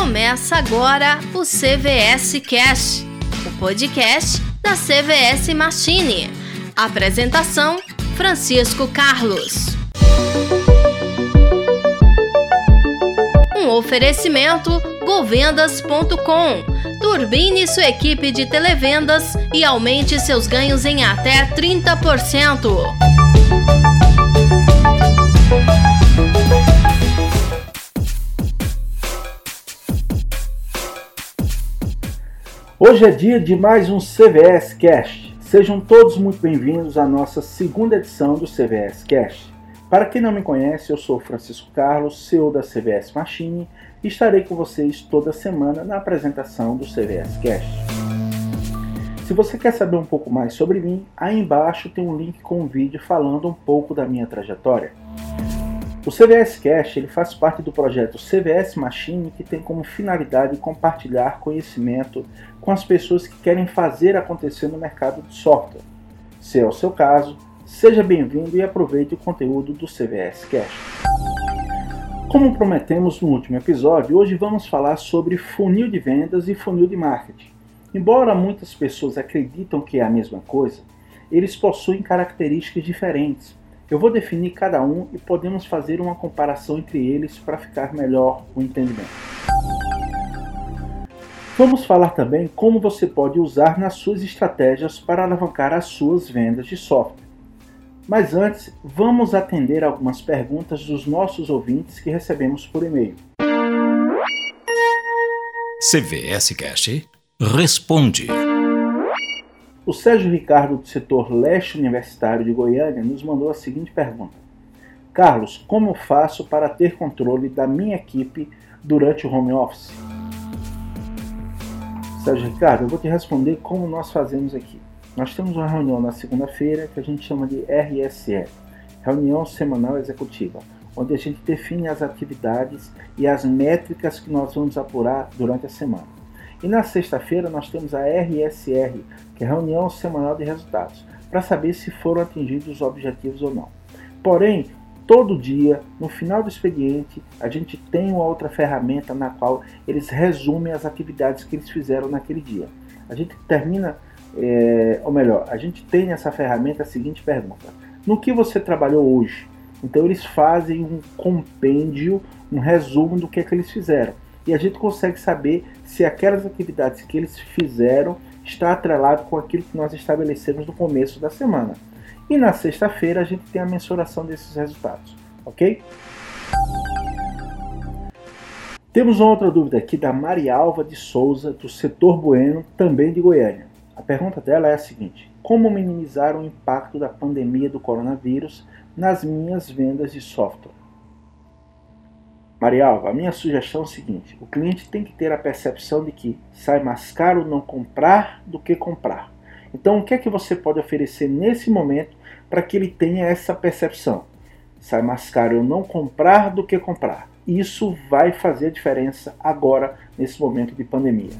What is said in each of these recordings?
Começa agora o CVS Cast, o podcast da CVS Machine. Apresentação: Francisco Carlos. Um oferecimento govendas.com. Turbine sua equipe de televendas e aumente seus ganhos em até 30%. Hoje é dia de mais um CVS Cast. Sejam todos muito bem-vindos à nossa segunda edição do CVS Cast. Para quem não me conhece, eu sou Francisco Carlos, CEO da CVS Machine, e estarei com vocês toda semana na apresentação do CVS Cast. Se você quer saber um pouco mais sobre mim, aí embaixo tem um link com um vídeo falando um pouco da minha trajetória. O CVS Cash ele faz parte do projeto CVS Machine, que tem como finalidade compartilhar conhecimento com as pessoas que querem fazer acontecer no mercado de software. Se é o seu caso, seja bem-vindo e aproveite o conteúdo do CVS Cash. Como prometemos no último episódio, hoje vamos falar sobre funil de vendas e funil de marketing. Embora muitas pessoas acreditam que é a mesma coisa, eles possuem características diferentes eu vou definir cada um e podemos fazer uma comparação entre eles para ficar melhor o entendimento. Vamos falar também como você pode usar nas suas estratégias para alavancar as suas vendas de software. Mas antes, vamos atender algumas perguntas dos nossos ouvintes que recebemos por e-mail. CVS Cash responde. O Sérgio Ricardo, do setor leste universitário de Goiânia, nos mandou a seguinte pergunta: Carlos, como faço para ter controle da minha equipe durante o home office? Sérgio Ricardo, eu vou te responder como nós fazemos aqui. Nós temos uma reunião na segunda-feira que a gente chama de RSE Reunião Semanal Executiva onde a gente define as atividades e as métricas que nós vamos apurar durante a semana. E na sexta-feira nós temos a RSR, que é a Reunião Semanal de Resultados, para saber se foram atingidos os objetivos ou não. Porém, todo dia, no final do expediente, a gente tem uma outra ferramenta na qual eles resumem as atividades que eles fizeram naquele dia. A gente termina, é, ou melhor, a gente tem nessa ferramenta a seguinte pergunta: No que você trabalhou hoje? Então eles fazem um compêndio, um resumo do que é que eles fizeram e a gente consegue saber se aquelas atividades que eles fizeram está atrelado com aquilo que nós estabelecemos no começo da semana. E na sexta-feira a gente tem a mensuração desses resultados, ok? Temos outra dúvida aqui da Maria Alva de Souza, do setor Bueno, também de Goiânia. A pergunta dela é a seguinte: Como minimizar o impacto da pandemia do coronavírus nas minhas vendas de software? Marialva, a minha sugestão é o seguinte: o cliente tem que ter a percepção de que sai mais caro não comprar do que comprar. Então, o que é que você pode oferecer nesse momento para que ele tenha essa percepção? Sai mais caro eu não comprar do que comprar. Isso vai fazer diferença agora, nesse momento de pandemia.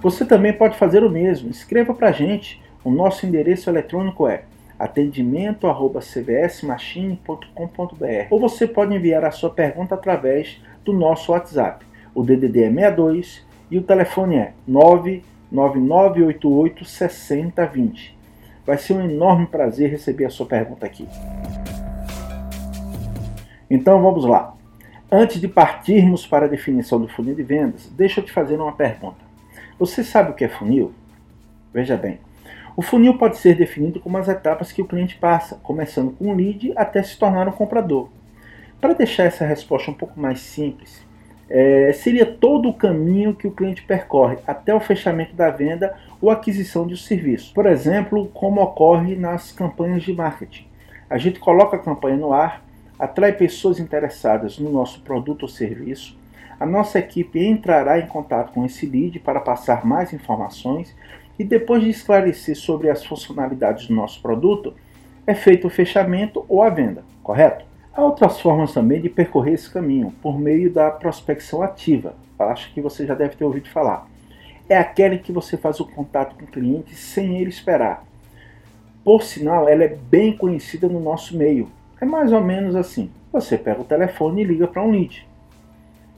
Você também pode fazer o mesmo. Escreva para a gente. O nosso endereço eletrônico é atendimento@cvsmachine.com.br ou você pode enviar a sua pergunta através do nosso WhatsApp. O DDD é 62 e o telefone é 99988 6020. Vai ser um enorme prazer receber a sua pergunta aqui. Então vamos lá. Antes de partirmos para a definição do funil de vendas, deixa eu te fazer uma pergunta. Você sabe o que é funil? Veja bem, o funil pode ser definido como as etapas que o cliente passa, começando com um lead até se tornar um comprador. Para deixar essa resposta um pouco mais simples, é, seria todo o caminho que o cliente percorre até o fechamento da venda ou aquisição de um serviço. Por exemplo, como ocorre nas campanhas de marketing. A gente coloca a campanha no ar, atrai pessoas interessadas no nosso produto ou serviço, a nossa equipe entrará em contato com esse lead para passar mais informações e depois de esclarecer sobre as funcionalidades do nosso produto, é feito o fechamento ou a venda, correto? Há outras formas também de percorrer esse caminho, por meio da prospecção ativa. Acho que você já deve ter ouvido falar. É aquela em que você faz o contato com o cliente sem ele esperar. Por sinal, ela é bem conhecida no nosso meio. É mais ou menos assim: você pega o telefone e liga para um lead.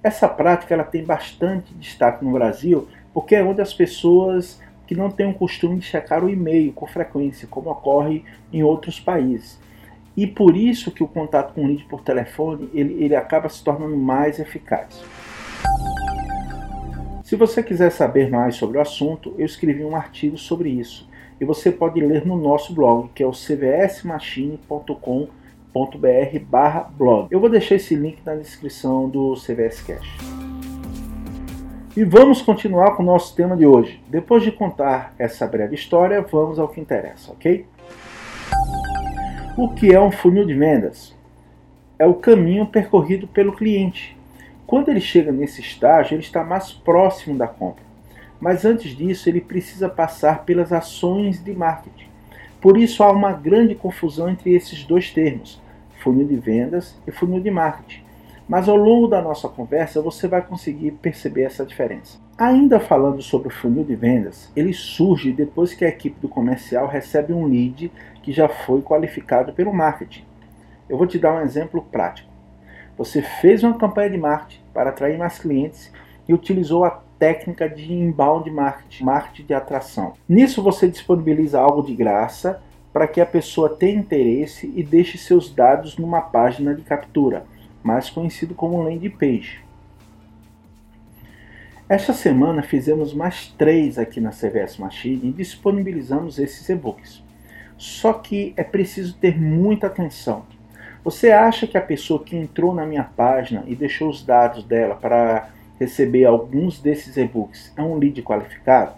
Essa prática ela tem bastante destaque no Brasil, porque é onde as pessoas que não têm o costume de checar o e-mail com frequência, como ocorre em outros países. E por isso que o contato com o lead por telefone ele, ele acaba se tornando mais eficaz. Se você quiser saber mais sobre o assunto, eu escrevi um artigo sobre isso e você pode ler no nosso blog, que é o cvsmachine.com.br blog. Eu vou deixar esse link na descrição do CVS Cash. E vamos continuar com o nosso tema de hoje. Depois de contar essa breve história, vamos ao que interessa, ok? O que é um funil de vendas? É o caminho percorrido pelo cliente quando ele chega nesse estágio, ele está mais próximo da compra. Mas antes disso, ele precisa passar pelas ações de marketing. Por isso há uma grande confusão entre esses dois termos, funil de vendas e funil de marketing. Mas ao longo da nossa conversa você vai conseguir perceber essa diferença. Ainda falando sobre o funil de vendas, ele surge depois que a equipe do comercial recebe um lead que já foi qualificado pelo marketing. Eu vou te dar um exemplo prático. Você fez uma campanha de marketing para atrair mais clientes e utilizou a técnica de inbound marketing, marketing de atração. Nisso você disponibiliza algo de graça para que a pessoa tenha interesse e deixe seus dados numa página de captura, mais conhecido como landing page. Esta semana fizemos mais três aqui na CVS Machine e disponibilizamos esses e-books. Só que é preciso ter muita atenção você acha que a pessoa que entrou na minha página e deixou os dados dela para receber alguns desses e-books é um lead qualificado?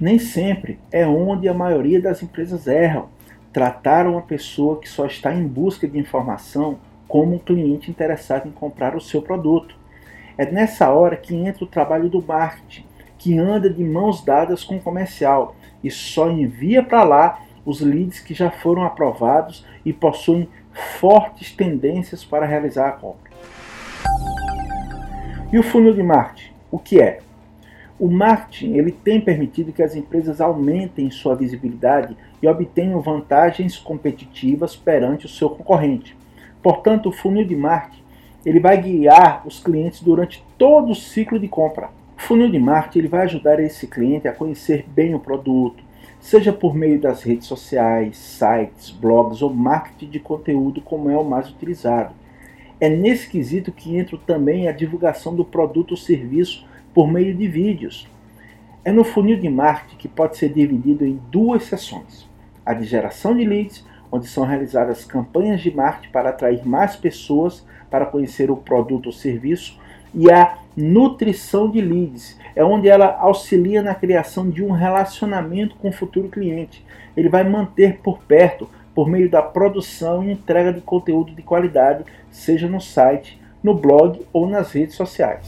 Nem sempre é onde a maioria das empresas erram. Tratar uma pessoa que só está em busca de informação como um cliente interessado em comprar o seu produto. É nessa hora que entra o trabalho do marketing, que anda de mãos dadas com o comercial e só envia para lá os leads que já foram aprovados e possuem fortes tendências para realizar a compra. E o funil de marketing? O que é? O marketing ele tem permitido que as empresas aumentem sua visibilidade e obtenham vantagens competitivas perante o seu concorrente. Portanto, o funil de marketing ele vai guiar os clientes durante todo o ciclo de compra. O funil de marketing ele vai ajudar esse cliente a conhecer bem o produto, seja por meio das redes sociais, sites, blogs ou marketing de conteúdo, como é o mais utilizado. É nesse quesito que entra também a divulgação do produto ou serviço por meio de vídeos. É no funil de marketing que pode ser dividido em duas seções: a de geração de leads, onde são realizadas campanhas de marketing para atrair mais pessoas para conhecer o produto ou serviço, e a nutrição de leads, é onde ela auxilia na criação de um relacionamento com o futuro cliente. Ele vai manter por perto por meio da produção e entrega de conteúdo de qualidade, seja no site, no blog ou nas redes sociais.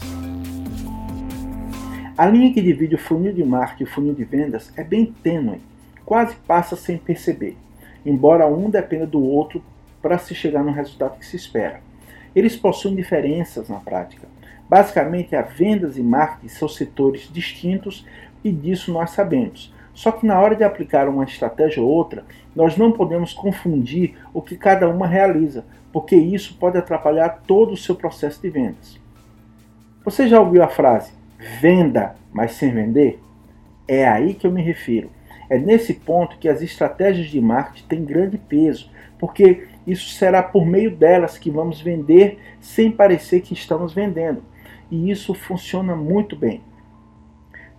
A linha que divide o funil de marketing e o funil de vendas é bem tênue, quase passa sem perceber, embora um dependa do outro para se chegar no resultado que se espera. Eles possuem diferenças na prática, Basicamente, a vendas e marketing são setores distintos e disso nós sabemos. Só que na hora de aplicar uma estratégia ou outra, nós não podemos confundir o que cada uma realiza, porque isso pode atrapalhar todo o seu processo de vendas. Você já ouviu a frase venda, mas sem vender? É aí que eu me refiro. É nesse ponto que as estratégias de marketing têm grande peso, porque isso será por meio delas que vamos vender sem parecer que estamos vendendo e isso funciona muito bem.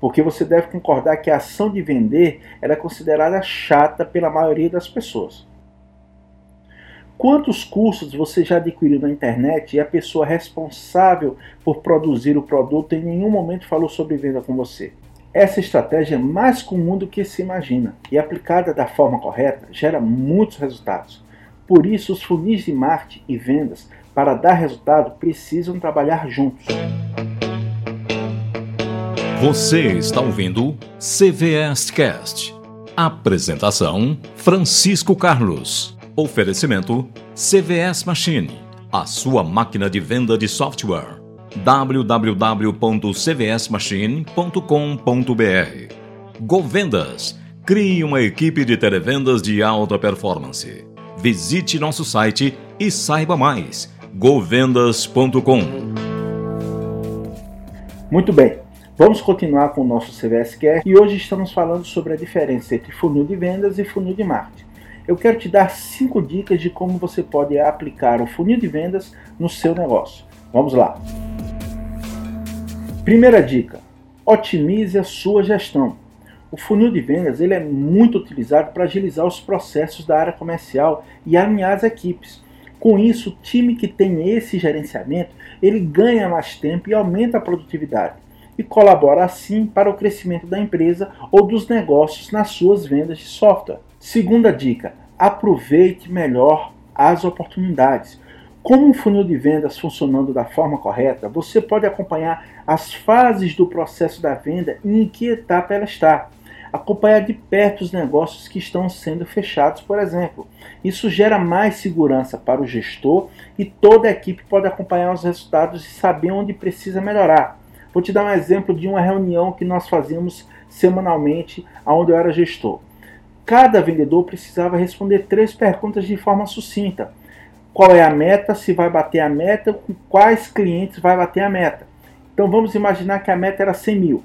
Porque você deve concordar que a ação de vender era considerada chata pela maioria das pessoas. Quantos cursos você já adquiriu na internet e a pessoa responsável por produzir o produto em nenhum momento falou sobre venda com você? Essa estratégia é mais comum do que se imagina e aplicada da forma correta gera muitos resultados. Por isso, os funis de marketing e vendas para dar resultado, precisam trabalhar juntos. Você está ouvindo CVS Cast. Apresentação: Francisco Carlos. Oferecimento: CVS Machine, a sua máquina de venda de software. www.cvsmachine.com.br Govendas. Crie uma equipe de televendas de alta performance. Visite nosso site e saiba mais govendas.com. Muito bem, vamos continuar com o nosso CVS e hoje estamos falando sobre a diferença entre funil de vendas e funil de marketing. Eu quero te dar cinco dicas de como você pode aplicar o funil de vendas no seu negócio. Vamos lá. Primeira dica: otimize a sua gestão. O funil de vendas ele é muito utilizado para agilizar os processos da área comercial e alinhar as equipes. Com isso, o time que tem esse gerenciamento, ele ganha mais tempo e aumenta a produtividade e colabora assim para o crescimento da empresa ou dos negócios nas suas vendas de software. Segunda dica: aproveite melhor as oportunidades. Como um funil de vendas funcionando da forma correta, você pode acompanhar as fases do processo da venda e em que etapa ela está acompanhar de perto os negócios que estão sendo fechados, por exemplo. Isso gera mais segurança para o gestor e toda a equipe pode acompanhar os resultados e saber onde precisa melhorar. Vou te dar um exemplo de uma reunião que nós fazíamos semanalmente, onde eu era gestor. Cada vendedor precisava responder três perguntas de forma sucinta. Qual é a meta? Se vai bater a meta? Com quais clientes vai bater a meta? Então vamos imaginar que a meta era 100 mil.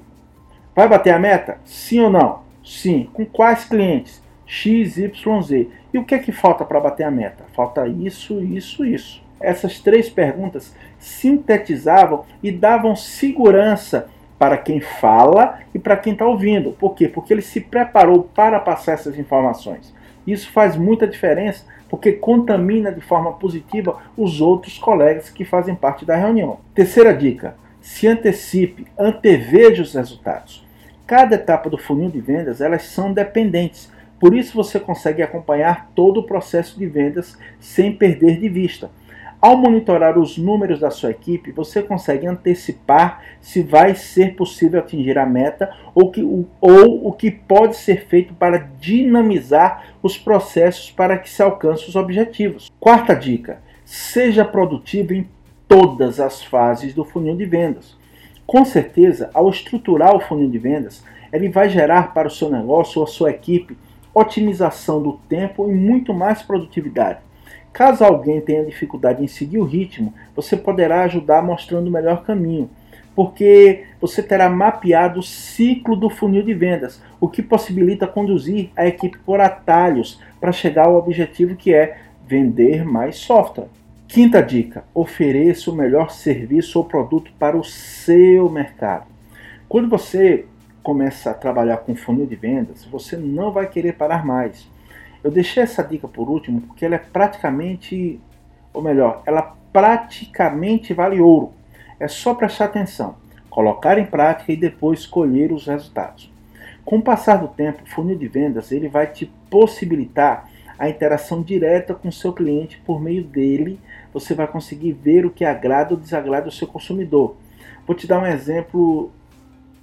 Vai bater a meta? Sim ou não? Sim. Com quais clientes? X, Y, Z. E o que é que falta para bater a meta? Falta isso, isso, isso. Essas três perguntas sintetizavam e davam segurança para quem fala e para quem está ouvindo. Por quê? Porque ele se preparou para passar essas informações. Isso faz muita diferença porque contamina de forma positiva os outros colegas que fazem parte da reunião. Terceira dica: se antecipe, anteveja os resultados. Cada etapa do funil de vendas, elas são dependentes. Por isso você consegue acompanhar todo o processo de vendas sem perder de vista. Ao monitorar os números da sua equipe, você consegue antecipar se vai ser possível atingir a meta ou, que, ou o que pode ser feito para dinamizar os processos para que se alcance os objetivos. Quarta dica: seja produtivo em todas as fases do funil de vendas. Com certeza, ao estruturar o funil de vendas, ele vai gerar para o seu negócio ou a sua equipe otimização do tempo e muito mais produtividade. Caso alguém tenha dificuldade em seguir o ritmo, você poderá ajudar mostrando o melhor caminho, porque você terá mapeado o ciclo do funil de vendas, o que possibilita conduzir a equipe por atalhos para chegar ao objetivo que é vender mais software. Quinta dica: ofereça o melhor serviço ou produto para o seu mercado. Quando você começa a trabalhar com funil de vendas, você não vai querer parar mais. Eu deixei essa dica por último porque ela é praticamente, ou melhor, ela praticamente vale ouro. É só prestar atenção, colocar em prática e depois colher os resultados. Com o passar do tempo, o funil de vendas ele vai te possibilitar a interação direta com o seu cliente por meio dele você vai conseguir ver o que agrada ou desagrada o seu consumidor. Vou te dar um exemplo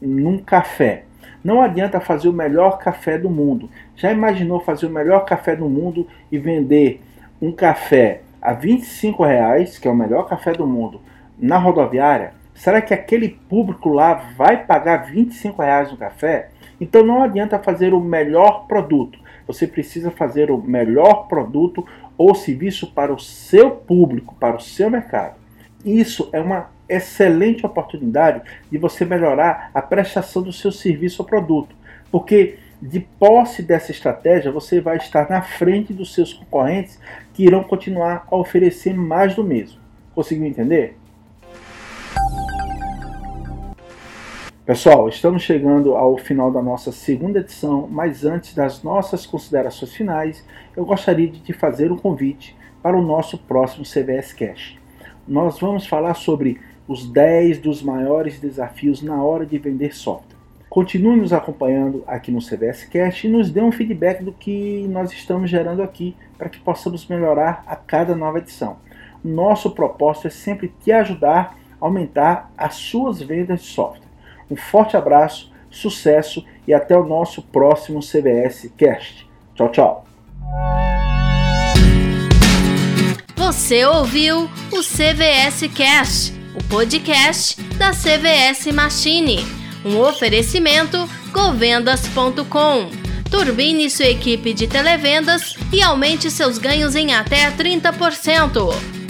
num café. Não adianta fazer o melhor café do mundo. Já imaginou fazer o melhor café do mundo e vender um café a 25 reais, que é o melhor café do mundo, na rodoviária? Será que aquele público lá vai pagar 25 reais no café? Então não adianta fazer o melhor produto. Você precisa fazer o melhor produto ou serviço para o seu público, para o seu mercado. Isso é uma excelente oportunidade de você melhorar a prestação do seu serviço ou produto, porque de posse dessa estratégia você vai estar na frente dos seus concorrentes que irão continuar a oferecer mais do mesmo. Conseguiu entender? Pessoal, estamos chegando ao final da nossa segunda edição, mas antes das nossas considerações finais, eu gostaria de te fazer um convite para o nosso próximo CVS Cash. Nós vamos falar sobre os 10 dos maiores desafios na hora de vender software. Continue nos acompanhando aqui no CVS Cash e nos dê um feedback do que nós estamos gerando aqui para que possamos melhorar a cada nova edição. Nosso propósito é sempre te ajudar a aumentar as suas vendas de software. Um forte abraço, sucesso e até o nosso próximo CBS Cast. Tchau, tchau. Você ouviu o CVS Cast, o podcast da CVS Machine. Um oferecimento govendas.com. Turbine sua equipe de televendas e aumente seus ganhos em até 30%.